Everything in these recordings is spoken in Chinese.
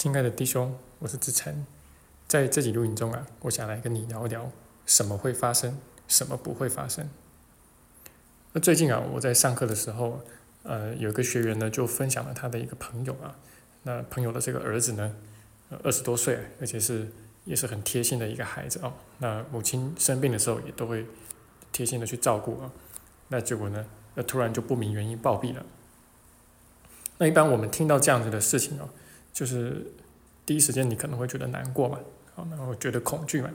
亲爱的弟兄，我是志成，在这集录影中啊，我想来跟你聊一聊什么会发生，什么不会发生。那最近啊，我在上课的时候，呃，有一个学员呢就分享了他的一个朋友啊，那朋友的这个儿子呢，二十多岁，而且是也是很贴心的一个孩子啊。那母亲生病的时候也都会贴心的去照顾啊。那结果呢，那，突然就不明原因暴毙了。那一般我们听到这样子的事情哦。就是第一时间你可能会觉得难过嘛，好，然后觉得恐惧嘛，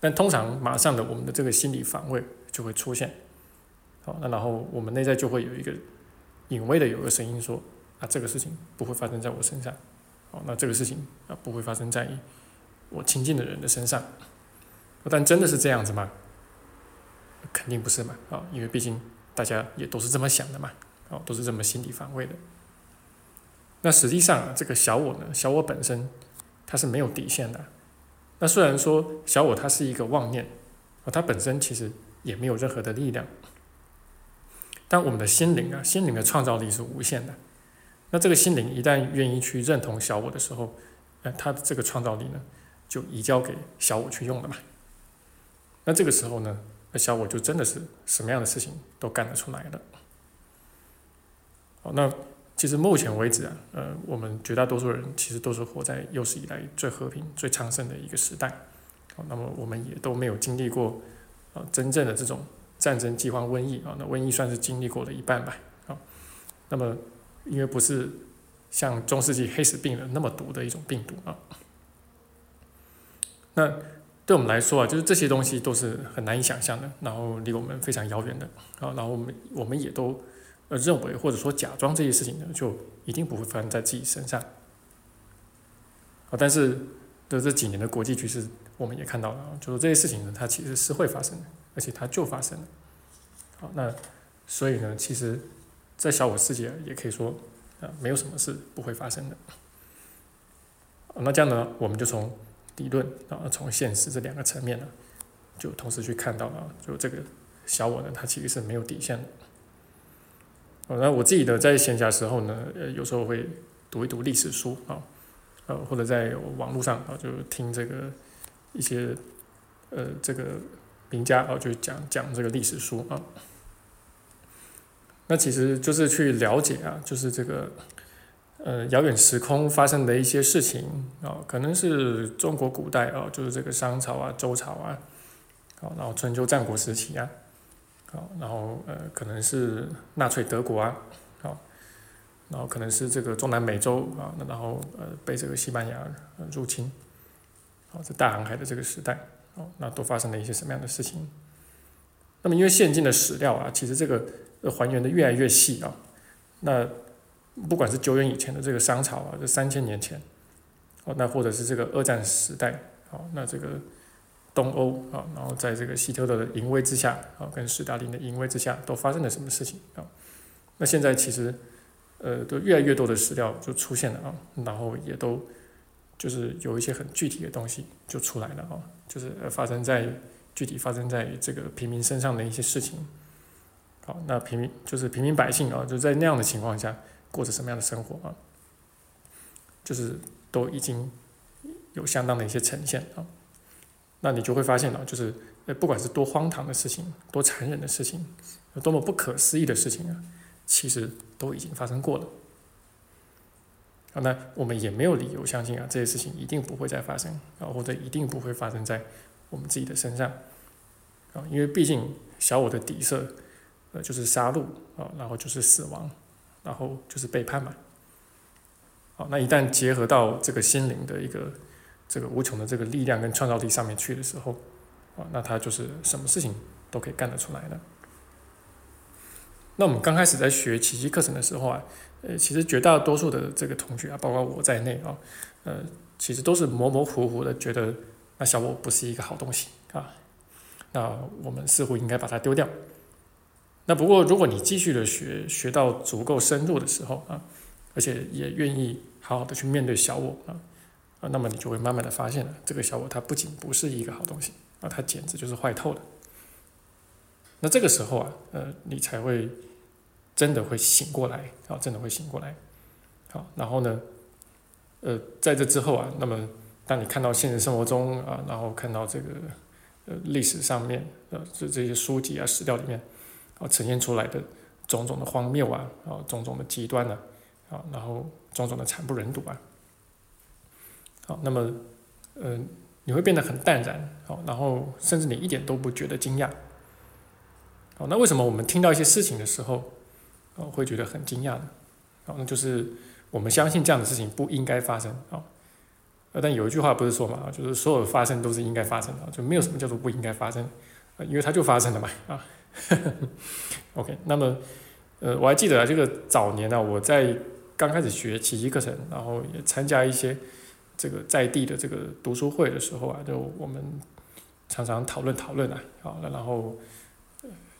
但通常马上的我们的这个心理防卫就会出现，好，那然后我们内在就会有一个隐微的有个声音说啊，这个事情不会发生在我身上，好，那这个事情啊不会发生在我亲近的人的身上，但真的是这样子吗？肯定不是嘛，啊，因为毕竟大家也都是这么想的嘛，啊，都是这么心理防卫的。那实际上，这个小我呢，小我本身它是没有底线的。那虽然说小我它是一个妄念，啊，它本身其实也没有任何的力量。但我们的心灵啊，心灵的创造力是无限的。那这个心灵一旦愿意去认同小我的时候，那，它的这个创造力呢，就移交给小我去用了嘛。那这个时候呢，那小我就真的是什么样的事情都干得出来了。好，那。其实目前为止啊，呃，我们绝大多数人其实都是活在有史以来最和平、最昌盛的一个时代。好，那么我们也都没有经历过啊真正的这种战争、饥荒、瘟疫啊。那瘟疫算是经历过了一半吧。啊，那么因为不是像中世纪黑死病人那么毒的一种病毒啊。那对我们来说啊，就是这些东西都是很难以想象的，然后离我们非常遥远的啊。然后我们我们也都。呃，认为或者说假装这些事情呢，就一定不会发生在自己身上。啊，但是的这几年的国际局势，我们也看到了，就是这些事情呢，它其实是会发生的，而且它就发生了。好，那所以呢，其实，在小我世界也可以说，啊，没有什么是不会发生的。那这样呢，我们就从理论啊，从现实这两个层面呢，就同时去看到了，就这个小我呢，它其实是没有底线的。那我自己的在闲暇时候呢，呃，有时候会读一读历史书啊，呃，或者在网络上啊，就听这个一些呃这个名家啊，就讲讲这个历史书啊。那其实就是去了解啊，就是这个呃遥远时空发生的一些事情啊，可能是中国古代啊，就是这个商朝啊、周朝啊，好，然后春秋战国时期啊。好，然后呃，可能是纳粹德国啊，好，然后可能是这个中南美洲啊，那然后呃被这个西班牙入侵，好，在大航海的这个时代，哦，那都发生了一些什么样的事情？那么因为现今的史料啊，其实这个还原的越来越细啊，那不管是久远以前的这个商朝啊，这三千年前，哦，那或者是这个二战时代，好，那这个。东欧啊，然后在这个希特勒的淫威之下啊，跟斯大林的淫威之下，都发生了什么事情啊？那现在其实，呃，都越来越多的史料就出现了啊，然后也都就是有一些很具体的东西就出来了啊，就是发生在具体发生在这个平民身上的一些事情。好，那平民就是平民百姓啊，就在那样的情况下过着什么样的生活啊？就是都已经有相当的一些呈现啊。那你就会发现了，就是呃，不管是多荒唐的事情，多残忍的事情，有多么不可思议的事情啊，其实都已经发生过了。啊，那我们也没有理由相信啊，这些事情一定不会再发生啊，或者一定不会发生在我们自己的身上啊，因为毕竟小我的底色，呃，就是杀戮啊，然后就是死亡，然后就是背叛嘛。好，那一旦结合到这个心灵的一个。这个无穷的这个力量跟创造力上面去的时候，啊，那他就是什么事情都可以干得出来的。那我们刚开始在学奇迹课程的时候啊，呃，其实绝大多数的这个同学啊，包括我在内啊，呃，其实都是模模糊糊的觉得那小我不是一个好东西啊，那我们似乎应该把它丢掉。那不过如果你继续的学，学到足够深入的时候啊，而且也愿意好好的去面对小我啊。啊，那么你就会慢慢的发现了，这个小我它不仅不是一个好东西，啊，它简直就是坏透了。那这个时候啊，呃，你才会真的会醒过来，啊，真的会醒过来。好，然后呢，呃，在这之后啊，那么当你看到现实生活中啊，然后看到这个呃历史上面呃这这些书籍啊史料里面啊呈现出来的种种的荒谬啊啊种种的极端呢啊，然后种种的惨不忍睹啊，好，那么呃你会变得很淡然，好，然后甚至你一点都不觉得惊讶，好，那为什么我们听到一些事情的时候，哦会觉得很惊讶呢？好，那就是我们相信这样的事情不应该发生啊。呃，但有一句话不是说嘛，就是所有发生都是应该发生的，就没有什么叫做不应该发生，因为它就发生了嘛啊。OK，那么呃，我还记得啊，这个早年呢，我在刚开始学奇迹课程，然后也参加一些这个在地的这个读书会的时候啊，就我们常常讨论讨论啊，好，然后。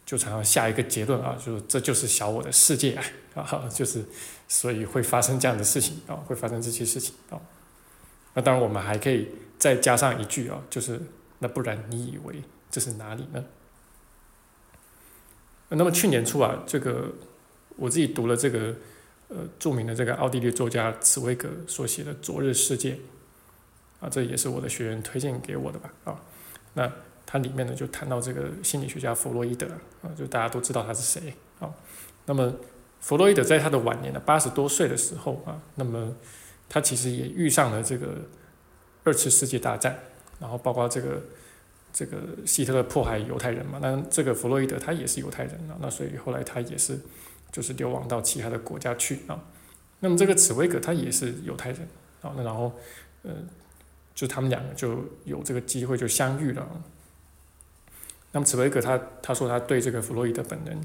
就常常下一个结论啊，就这就是小我的世界啊，啊，就是所以会发生这样的事情啊，会发生这些事情啊。那当然，我们还可以再加上一句啊，就是那不然你以为这是哪里呢？那么去年初啊，这个我自己读了这个呃著名的这个奥地利作家茨威格所写的《昨日世界》啊，这也是我的学员推荐给我的吧啊，那。它里面呢就谈到这个心理学家弗洛伊德啊，就大家都知道他是谁啊。那么弗洛伊德在他的晚年的八十多岁的时候啊，那么他其实也遇上了这个二次世界大战，然后包括这个这个希特勒迫害犹太人嘛，那这个弗洛伊德他也是犹太人啊，那所以后来他也是就是流亡到其他的国家去啊。那么这个茨威格他也是犹太人啊，那然后呃，就他们两个就有这个机会就相遇了。那么茨威格他他说他对这个弗洛伊德本人，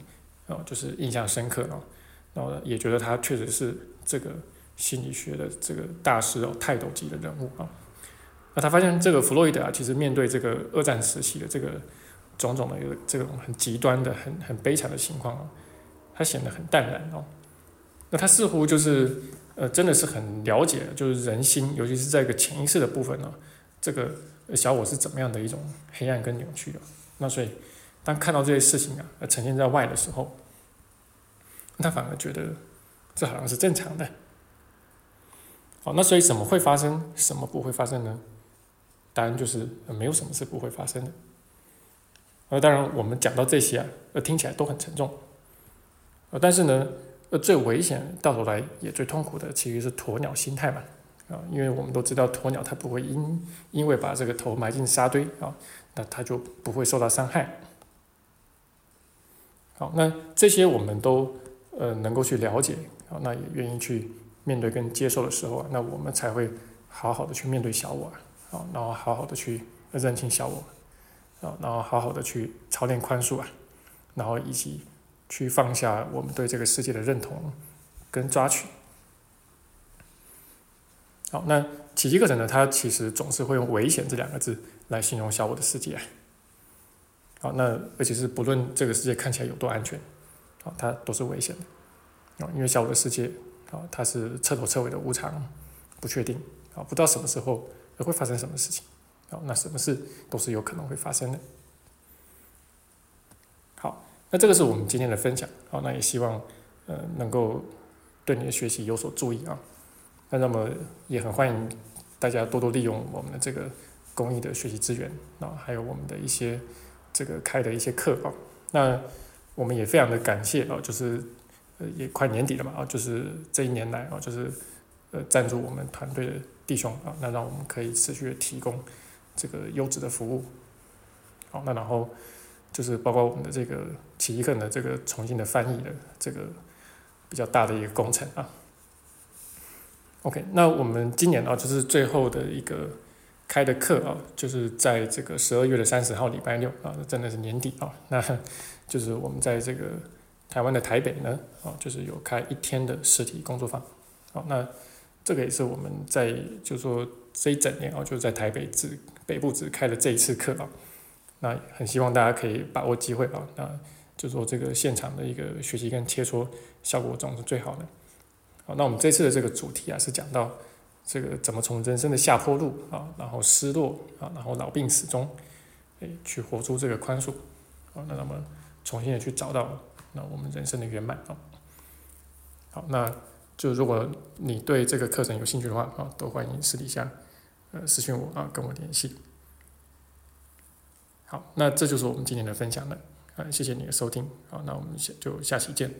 啊，就是印象深刻啊，然后也觉得他确实是这个心理学的这个大师哦，泰斗级的人物啊。那他发现这个弗洛伊德啊，其实面对这个二战时期的这个种种的一个这种很极端的、很很悲惨的情况啊，他显得很淡然哦。那他似乎就是呃，真的是很了解，就是人心，尤其是在一个潜意识的部分呢，这个小我是怎么样的一种黑暗跟扭曲的。那所以，当看到这些事情啊，呈现在外的时候，他反而觉得这好像是正常的。好，那所以什么会发生，什么不会发生呢？答案就是没有什么是不会发生的。呃，当然我们讲到这些啊，呃，听起来都很沉重。但是呢，呃，最危险到头来也最痛苦的，其实是鸵鸟心态嘛。啊，因为我们都知道鸵鸟它不会因因为把这个头埋进沙堆啊。那它就不会受到伤害。好，那这些我们都呃能够去了解，啊，那也愿意去面对跟接受的时候啊，那我们才会好好的去面对小我，啊，然后好好的去认清小我，啊，然后好好的去操练宽恕啊，然后以及去放下我们对这个世界的认同跟抓取。好，那奇迹课程呢，它其实总是会用危险这两个字。来形容小我的世界，好，那而且是不论这个世界看起来有多安全，好，它都是危险的，啊，因为小我的世界，啊，它是彻头彻尾的无常、不确定，啊，不知道什么时候会发生什么事情，好，那什么事都是有可能会发生的。那这个是我们今天的分享，好，那也希望呃能够对你的学习有所注意啊，那那么也很欢迎大家多多利用我们的这个。公益的学习资源啊，还有我们的一些这个开的一些课啊，那我们也非常的感谢啊，就是呃也快年底了嘛啊，就是这一年来啊，就是呃赞助我们团队的弟兄啊，那让我们可以持续的提供这个优质的服务，好，那然后就是包括我们的这个奇异课的这个重新的翻译的这个比较大的一个工程啊。OK，那我们今年啊，就是最后的一个。开的课啊，就是在这个十二月的三十号礼拜六啊，真的是年底啊，那 就是我们在这个台湾的台北呢啊，就是有开一天的实体工作坊，好，那这个也是我们在就说这一整年啊，就在台北只北部只开了这一次课啊，那很希望大家可以把握机会啊，那就说这个现场的一个学习跟切磋效果总是最好的，好，那我们这次的这个主题啊是讲到。这个怎么从人生的下坡路啊，然后失落啊，然后老病死中，诶，去活出这个宽恕啊，那那么重新的去找到那我们人生的圆满啊。好，那就如果你对这个课程有兴趣的话啊，都欢迎私底下呃私信我啊，跟我联系。好，那这就是我们今天的分享了，啊，谢谢你的收听，好，那我们下就下期见。